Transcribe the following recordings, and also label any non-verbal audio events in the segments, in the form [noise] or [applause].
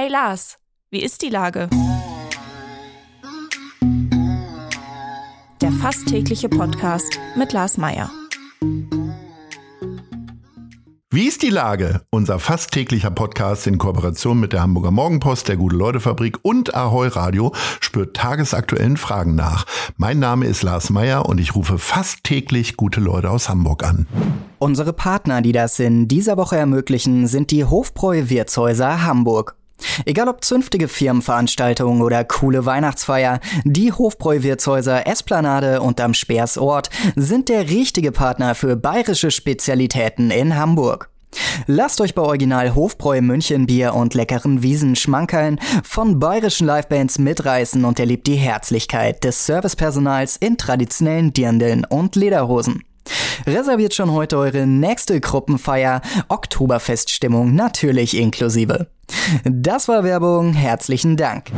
Hey Lars, wie ist die Lage? Der fast tägliche Podcast mit Lars Meier. Wie ist die Lage? Unser fast täglicher Podcast in Kooperation mit der Hamburger Morgenpost, der Gute-Leute-Fabrik und Ahoi Radio spürt tagesaktuellen Fragen nach. Mein Name ist Lars Meier und ich rufe fast täglich gute Leute aus Hamburg an. Unsere Partner, die das in dieser Woche ermöglichen, sind die Hofbräu Wirtshäuser Hamburg. Egal ob zünftige Firmenveranstaltungen oder coole Weihnachtsfeier, die Hofbräu-Wirtshäuser Esplanade und am Speersort sind der richtige Partner für bayerische Spezialitäten in Hamburg. Lasst euch bei Original Hofbräu München Bier und leckeren Wiesen schmankeln, von bayerischen Livebands mitreißen und erlebt die Herzlichkeit des Servicepersonals in traditionellen Dirndeln und Lederhosen. Reserviert schon heute eure nächste Gruppenfeier, Oktoberfeststimmung natürlich inklusive. Das war Werbung, herzlichen Dank.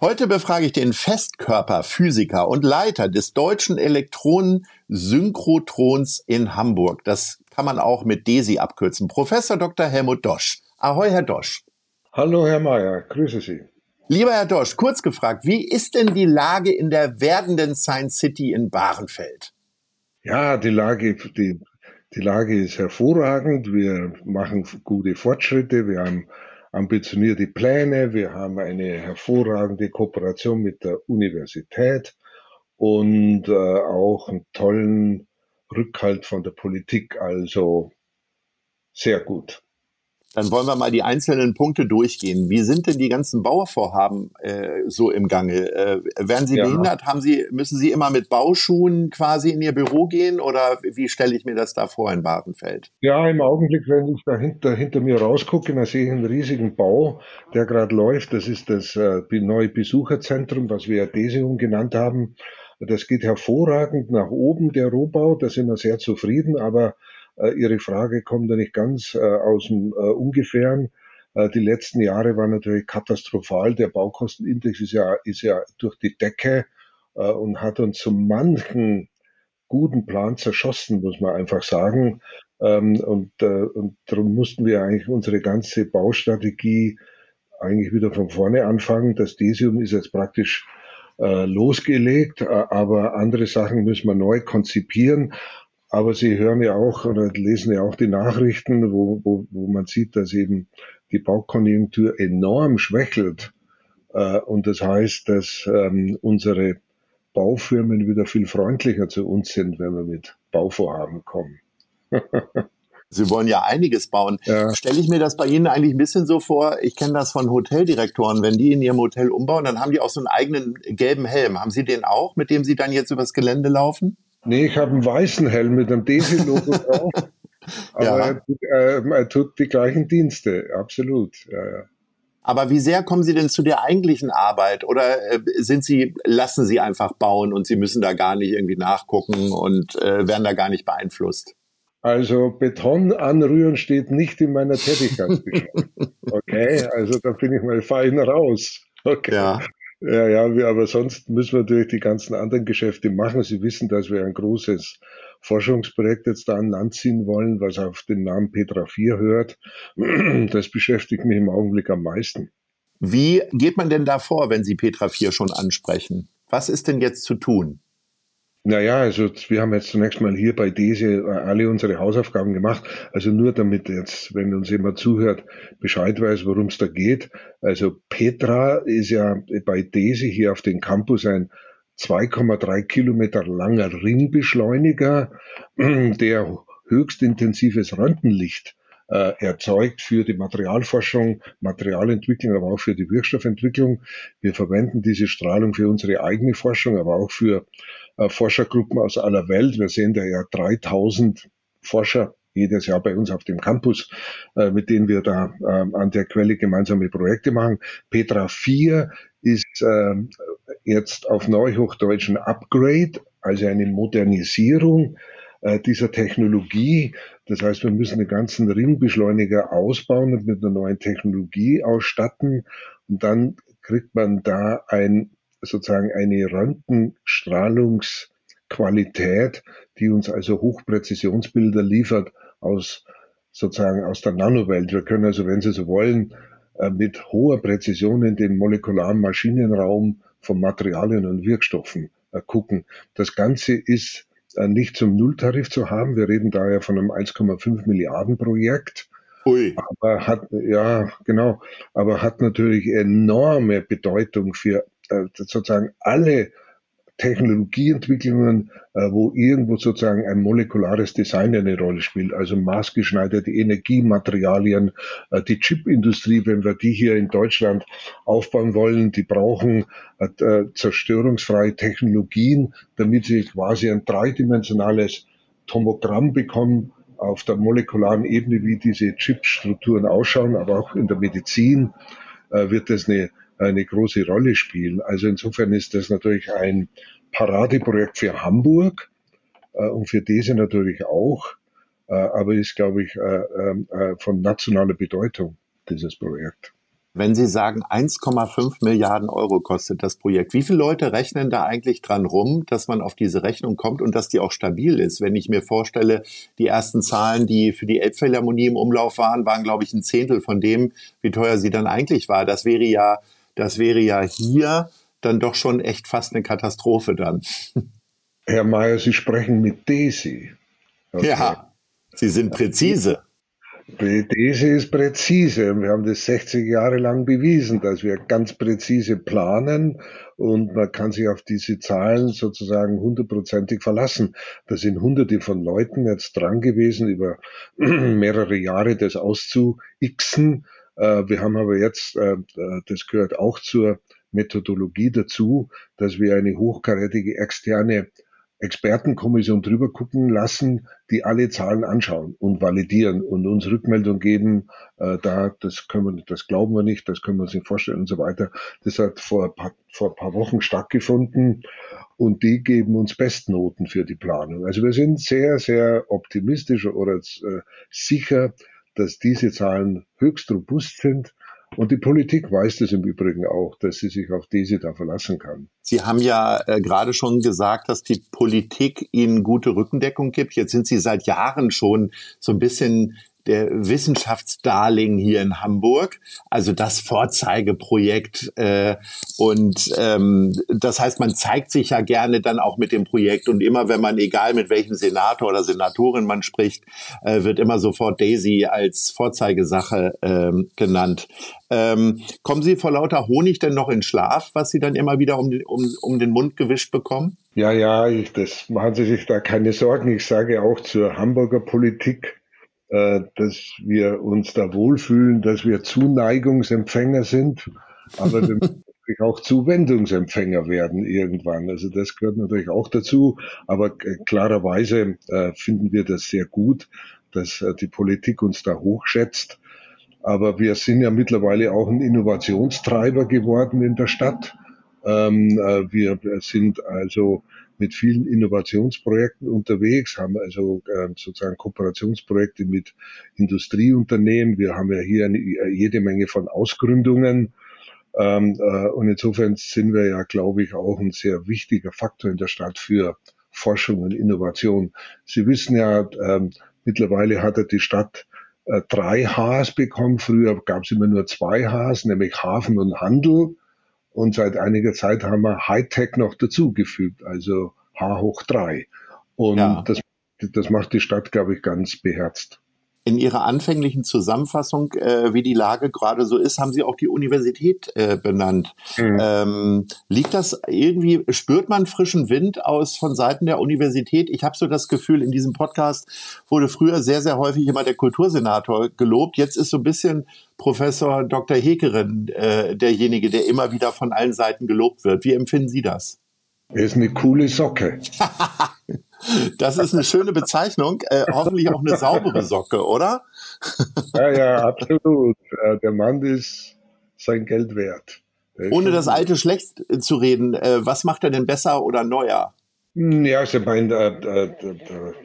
Heute befrage ich den Festkörperphysiker und Leiter des deutschen Elektronensynchrotrons in Hamburg. Das kann man auch mit DESI abkürzen. Professor Dr. Helmut Dosch. Ahoi, Herr Dosch. Hallo, Herr Mayer. Grüße Sie. Lieber Herr Dosch, kurz gefragt, wie ist denn die Lage in der werdenden Science City in Bahrenfeld? Ja, die Lage, die, die Lage ist hervorragend. Wir machen gute Fortschritte. Wir haben ambitionierte Pläne. Wir haben eine hervorragende Kooperation mit der Universität und äh, auch einen tollen Rückhalt von der Politik. Also sehr gut. Dann wollen wir mal die einzelnen Punkte durchgehen. Wie sind denn die ganzen Bauvorhaben äh, so im Gange? Äh, werden Sie ja. behindert? Haben Sie, müssen Sie immer mit Bauschuhen quasi in Ihr Büro gehen oder wie stelle ich mir das da vor in Badenfeld? Ja, im Augenblick, wenn ich da hinter, hinter mir rausgucke, dann sehe ich einen riesigen Bau, der gerade läuft. Das ist das äh, neue Besucherzentrum, was wir Adesium genannt haben. Das geht hervorragend nach oben, der Rohbau. Da sind wir sehr zufrieden, aber Ihre Frage kommt ja nicht ganz äh, aus dem äh, Ungefähren. Die letzten Jahre waren natürlich katastrophal. Der Baukostenindex ist ja, ist ja durch die Decke und hat uns so manchen guten Plan zerschossen, muss man einfach sagen. Ähm, und, und darum mussten wir eigentlich unsere ganze Baustrategie eigentlich wieder von vorne anfangen. Das Desium ist jetzt praktisch losgelegt, aber andere Sachen müssen wir neu konzipieren. Aber Sie hören ja auch oder lesen ja auch die Nachrichten, wo, wo, wo man sieht, dass eben die Baukonjunktur enorm schwächelt. Äh, und das heißt, dass ähm, unsere Baufirmen wieder viel freundlicher zu uns sind, wenn wir mit Bauvorhaben kommen. [laughs] Sie wollen ja einiges bauen. Ja. Stelle ich mir das bei Ihnen eigentlich ein bisschen so vor, ich kenne das von Hoteldirektoren, wenn die in ihrem Hotel umbauen, dann haben die auch so einen eigenen gelben Helm. Haben Sie den auch, mit dem Sie dann jetzt übers Gelände laufen? Nee, ich habe einen weißen Helm mit einem Desi-Logo [laughs] drauf. Aber ja. er, tut, äh, er, tut die gleichen Dienste, absolut. Ja, ja. Aber wie sehr kommen Sie denn zu der eigentlichen Arbeit? Oder äh, sind Sie, lassen Sie einfach bauen und Sie müssen da gar nicht irgendwie nachgucken und äh, werden da gar nicht beeinflusst? Also Beton anrühren steht nicht in meiner Tätigkeit. [laughs] okay, also da bin ich mal fein raus. Okay. Ja. Ja, ja, aber sonst müssen wir natürlich die ganzen anderen Geschäfte machen. Sie wissen, dass wir ein großes Forschungsprojekt jetzt da an Land ziehen wollen, was auf den Namen Petra 4 hört. [clears throat] Das beschäftigt mich im Augenblick am meisten. Wie geht man denn da vor, wenn Sie Petra 4 schon ansprechen? Was ist denn jetzt zu tun? Naja, also wir haben jetzt zunächst mal hier bei DESE äh, alle unsere Hausaufgaben gemacht. Also nur damit jetzt, wenn uns jemand zuhört, Bescheid weiß, worum es da geht. Also Petra ist ja bei DESE hier auf dem Campus ein 2,3 Kilometer langer Ringbeschleuniger, [clears throat] der höchst intensives Röntgenlicht äh, erzeugt für die Materialforschung, Materialentwicklung, aber auch für die Wirkstoffentwicklung. Wir verwenden diese Strahlung für unsere eigene Forschung, aber auch für äh, Forschergruppen aus aller Welt. Wir sehen da ja 3000 Forscher jedes Jahr bei uns auf dem Campus, äh, mit denen wir da äh, an der Quelle gemeinsame Projekte machen. Petra 4 ist äh, jetzt auf Neuhochdeutsch ein Upgrade, also eine Modernisierung dieser Technologie. Das heißt, wir müssen den ganzen Ringbeschleuniger ausbauen und mit einer neuen Technologie ausstatten. Und dann kriegt man da ein sozusagen eine Röntgenstrahlungsqualität, die uns also Hochpräzisionsbilder liefert aus sozusagen aus der Nanowelt. Wir können also, wenn Sie so wollen, äh, mit hoher Präzision in den molekularen Maschinenraum von Materialien und Wirkstoffen äh, gucken. Das Ganze ist äh, nicht zum Nulltarif zu haben. Wir reden daher von einem 1,5 Milliarden Projekt. Ui. Aber hat, ja, genau, aber hat natürlich enorme Bedeutung für äh, sozusagen alle Technologieentwicklungen, äh, wo irgendwo sozusagen ein molekulares Design eine Rolle spielt, also maßgeschneiderte Energiematerialien, äh, die Chipindustrie, wenn wir die hier in Deutschland aufbauen wollen, die brauchen äh, zerstörungsfreie Technologien, damit sie quasi ein dreidimensionales Tomogramm bekommen auf der molekularen Ebene, wie diese Chipstrukturen ausschauen, aber auch in der Medizin wird das eine eine große Rolle spielen. Also insofern ist das natürlich ein Paradeprojekt für Hamburg äh, und für diese natürlich auch, äh, aber ist, glaube ich, äh, äh, von nationaler Bedeutung, dieses Projekt. Wenn Sie sagen, 1,5 Milliarden Euro kostet das Projekt, wie viele Leute rechnen da eigentlich dran rum, dass man auf diese Rechnung kommt und dass die auch stabil ist? Wenn ich mir vorstelle, die ersten Zahlen, die für die Elbphilharmonie im Umlauf waren, waren, glaube ich, ein Zehntel von dem, wie teuer sie dann eigentlich war. Das wäre ja das wäre ja hier dann doch schon echt fast eine Katastrophe dann. Herr Mayer, Sie sprechen mit Desi. Okay. Ja, Sie sind präzise. Desi ist präzise. Wir haben das 60 Jahre lang bewiesen, dass wir ganz präzise planen und man kann sich auf diese Zahlen sozusagen hundertprozentig verlassen. Da sind hunderte von Leuten jetzt dran gewesen, über [clears throat] mehrere Jahre das auszuixen wir haben aber jetzt, äh, äh, das gehört auch zur Methodologie dazu, dass wir eine hochkarätige externe Expertenkommission drüber gucken lassen, die alle Zahlen anschauen und validieren und uns Rückmeldung geben, äh, da, das können wir, das glauben wir nicht, das können wir uns nicht vorstellen und so weiter. Das hat vor paar, vor ein paar Wochen stattgefunden und die geben uns Bestnoten für die Planung. Also wir sind sehr, sehr optimistisch oder äh, sicher, dass diese Zahlen höchst robust sind. Und die Politik weiß das im Übrigen auch, dass sie sich auf diese da verlassen kann. Sie haben ja äh, gerade schon gesagt, dass die Politik Ihnen gute Rückendeckung gibt. Jetzt sind Sie seit Jahren schon so ein bisschen der Wissenschaftsdarling hier in Hamburg, also das Vorzeigeprojekt. Äh, und ähm, das heißt, man zeigt sich ja gerne dann auch mit dem Projekt. Und immer, wenn man, egal mit welchem Senator oder Senatorin man spricht, äh, wird immer sofort Daisy als Vorzeigesache ähm, genannt. Ähm, kommen Sie vor lauter Honig denn noch in Schlaf, was Sie dann immer wieder um, um, um den Mund gewischt bekommen? Ja, ja, ich, das machen Sie sich da keine Sorgen. Ich sage auch zur Hamburger Politik, äh, dass wir uns da wohlfühlen, dass wir Zuneigungsempfänger sind, aber [laughs] natürlich auch Zuwendungsempfänger werden irgendwann. Also das gehört natürlich auch dazu. Aber klarerweise äh, finden wir das sehr gut, dass äh, die Politik uns da hochschätzt. Aber wir sind ja mittlerweile auch ein Innovationstreiber geworden in der Stadt. Ähm, äh, wir sind also mit vielen Innovationsprojekten unterwegs, haben also äh, sozusagen Kooperationsprojekte mit Industrieunternehmen. Wir haben ja hier jede Menge von Ausgründungen. Ähm, äh, und insofern sind wir ja, glaube ich, auch ein sehr wichtiger Faktor in der Stadt für Forschung und Innovation. Sie wissen ja, ähm, mittlerweile hat die Stadt drei Hs bekommen. Früher gab es immer nur zwei Hs, nämlich Hafen und Handel. Und seit einiger Zeit haben wir Hightech noch dazugefügt, also H hoch drei. Und ja. das, das macht die Stadt, glaube ich, ganz beherzt. In Ihrer anfänglichen Zusammenfassung, äh, wie die Lage gerade so ist, haben Sie auch die Universität äh, benannt. Mhm. Ähm, liegt das irgendwie, spürt man frischen Wind aus von Seiten der Universität? Ich habe so das Gefühl, in diesem Podcast wurde früher sehr, sehr häufig immer der Kultursenator gelobt. Jetzt ist so ein bisschen Professor Dr. Hekerin äh, derjenige, der immer wieder von allen Seiten gelobt wird. Wie empfinden Sie das? Er ist eine coole Socke. [laughs] Das ist eine schöne Bezeichnung. Äh, [laughs] hoffentlich auch eine saubere Socke, oder? ja, ja, absolut. Äh, der Mann ist sein Geld wert. Ohne das alte schlecht zu reden, äh, was macht er denn besser oder neuer? Hm, ja, also mein, äh, äh,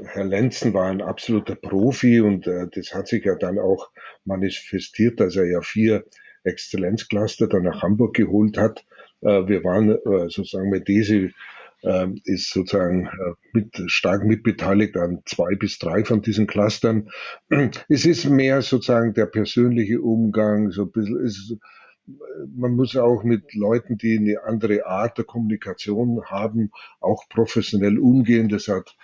Herr Lenzen war ein absoluter Profi und äh, das hat sich ja dann auch manifestiert, dass er ja vier Exzellenzcluster dann nach Hamburg geholt hat. Äh, wir waren äh, sozusagen mit diese ist sozusagen äh, mit, stark mitbeteiligt an zwei bis drei von diesen Clustern. [clears throat] Es ist mehr sozusagen der persönliche Umgang, so ein bisschen, ist, man muss auch mit Leuten, die eine andere Art der Kommunikation haben, auch professionell umgehen. Das hat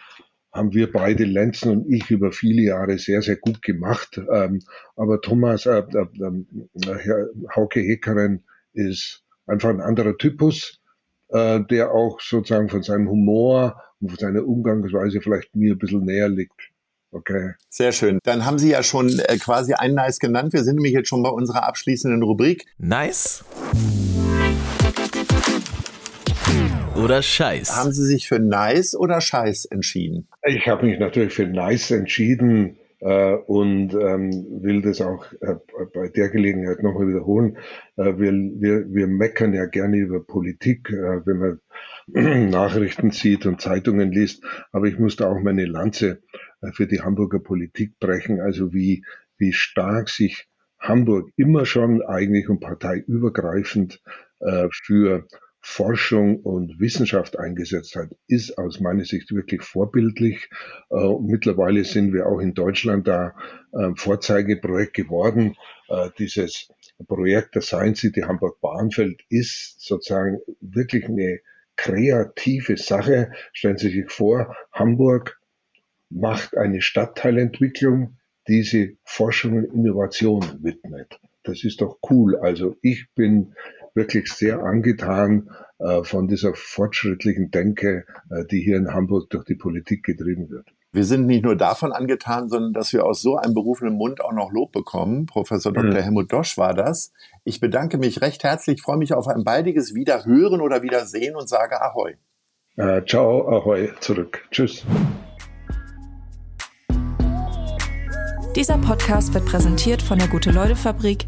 haben wir beide, Lenzen und ich, über viele Jahre sehr, sehr gut gemacht. Ähm, aber Thomas, äh, äh, äh, Hauke Hekeren ist einfach ein anderer Typus, äh, der auch sozusagen von seinem Humor und von seiner Umgangsweise vielleicht mir ein bisschen näher liegt. Okay. Sehr schön. Dann haben Sie ja schon äh, quasi ein Nice genannt. Wir sind nämlich jetzt schon bei unserer abschließenden Rubrik. Nice oder Scheiß? Haben Sie sich für Nice oder Scheiß entschieden? Ich habe mich natürlich für Nice entschieden und ähm, will das auch äh, bei der Gelegenheit nochmal wiederholen. Äh, wir, wir, wir meckern ja gerne über Politik, äh, wenn man [clears throat] Nachrichten sieht und Zeitungen liest, aber ich muss da auch meine Lanze äh, für die Hamburger Politik brechen, also wie, wie stark sich Hamburg immer schon eigentlich und parteiübergreifend äh, für Forschung und Wissenschaft eingesetzt hat, ist aus meiner Sicht wirklich vorbildlich. Äh, mittlerweile sind wir auch in Deutschland da äh, Vorzeigeprojekt geworden. Äh, dieses Projekt der Science City Hamburg-Bahnfeld ist sozusagen wirklich eine kreative Sache. Stellen Sie sich vor, Hamburg macht eine Stadtteilentwicklung, die sie Forschung und Innovation widmet. Das ist doch cool. Also ich bin wirklich sehr angetan äh, von dieser fortschrittlichen Denke, äh, die hier in Hamburg durch die Politik getrieben wird. Wir sind nicht nur davon angetan, sondern dass wir aus so einem berufenen Mund auch noch Lob bekommen. Professor Dr. Mhm. Helmut Dosch war das. Ich bedanke mich recht herzlich, freue mich auf ein baldiges Wiederhören oder Wiedersehen und sage Ahoi. Äh, ciao, Ahoi, zurück. Tschüss. Dieser Podcast wird präsentiert von der Gute-Leute-Fabrik,